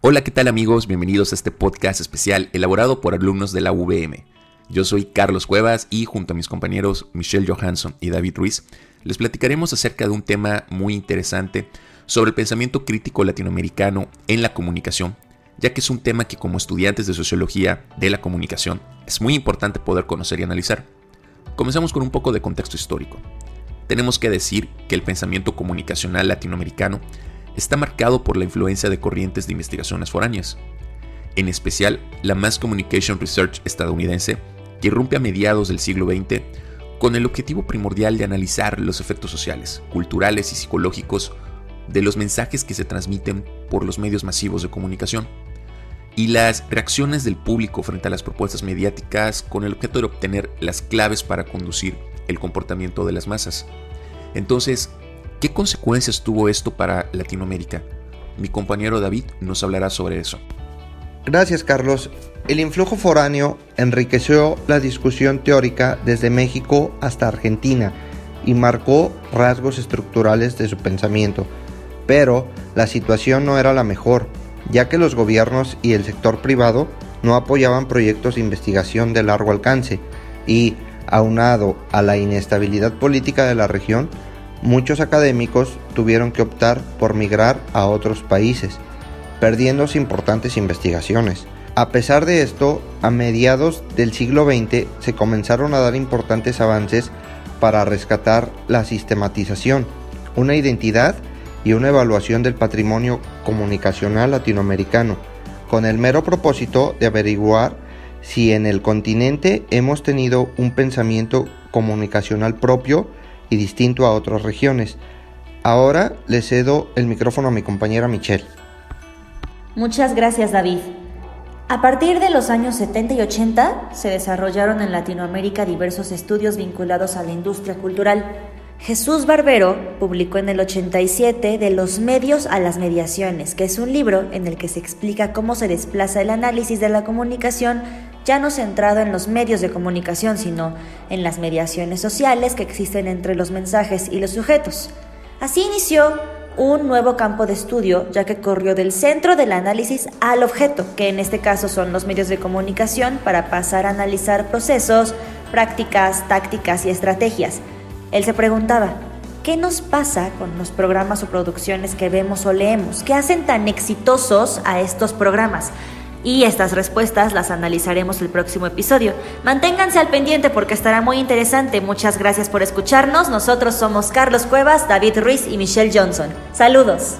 Hola, ¿qué tal amigos? Bienvenidos a este podcast especial elaborado por alumnos de la UVM. Yo soy Carlos Cuevas y junto a mis compañeros Michelle Johansson y David Ruiz les platicaremos acerca de un tema muy interesante sobre el pensamiento crítico latinoamericano en la comunicación, ya que es un tema que como estudiantes de sociología de la comunicación es muy importante poder conocer y analizar. Comenzamos con un poco de contexto histórico. Tenemos que decir que el pensamiento comunicacional latinoamericano está marcado por la influencia de corrientes de investigaciones foráneas, en especial la Mass Communication Research estadounidense, que irrumpe a mediados del siglo XX con el objetivo primordial de analizar los efectos sociales, culturales y psicológicos de los mensajes que se transmiten por los medios masivos de comunicación y las reacciones del público frente a las propuestas mediáticas con el objeto de obtener las claves para conducir el comportamiento de las masas. Entonces, ¿Qué consecuencias tuvo esto para Latinoamérica? Mi compañero David nos hablará sobre eso. Gracias Carlos. El influjo foráneo enriqueció la discusión teórica desde México hasta Argentina y marcó rasgos estructurales de su pensamiento. Pero la situación no era la mejor, ya que los gobiernos y el sector privado no apoyaban proyectos de investigación de largo alcance y, aunado a la inestabilidad política de la región, muchos académicos tuvieron que optar por migrar a otros países, perdiéndose importantes investigaciones. A pesar de esto, a mediados del siglo XX se comenzaron a dar importantes avances para rescatar la sistematización, una identidad y una evaluación del patrimonio comunicacional latinoamericano, con el mero propósito de averiguar si en el continente hemos tenido un pensamiento comunicacional propio y distinto a otras regiones. Ahora le cedo el micrófono a mi compañera Michelle. Muchas gracias David. A partir de los años 70 y 80 se desarrollaron en Latinoamérica diversos estudios vinculados a la industria cultural. Jesús Barbero publicó en el 87 De los medios a las mediaciones, que es un libro en el que se explica cómo se desplaza el análisis de la comunicación ya no centrado en los medios de comunicación, sino en las mediaciones sociales que existen entre los mensajes y los sujetos. Así inició un nuevo campo de estudio, ya que corrió del centro del análisis al objeto, que en este caso son los medios de comunicación, para pasar a analizar procesos, prácticas, tácticas y estrategias. Él se preguntaba, ¿qué nos pasa con los programas o producciones que vemos o leemos? ¿Qué hacen tan exitosos a estos programas? Y estas respuestas las analizaremos el próximo episodio. Manténganse al pendiente porque estará muy interesante. Muchas gracias por escucharnos. Nosotros somos Carlos Cuevas, David Ruiz y Michelle Johnson. Saludos.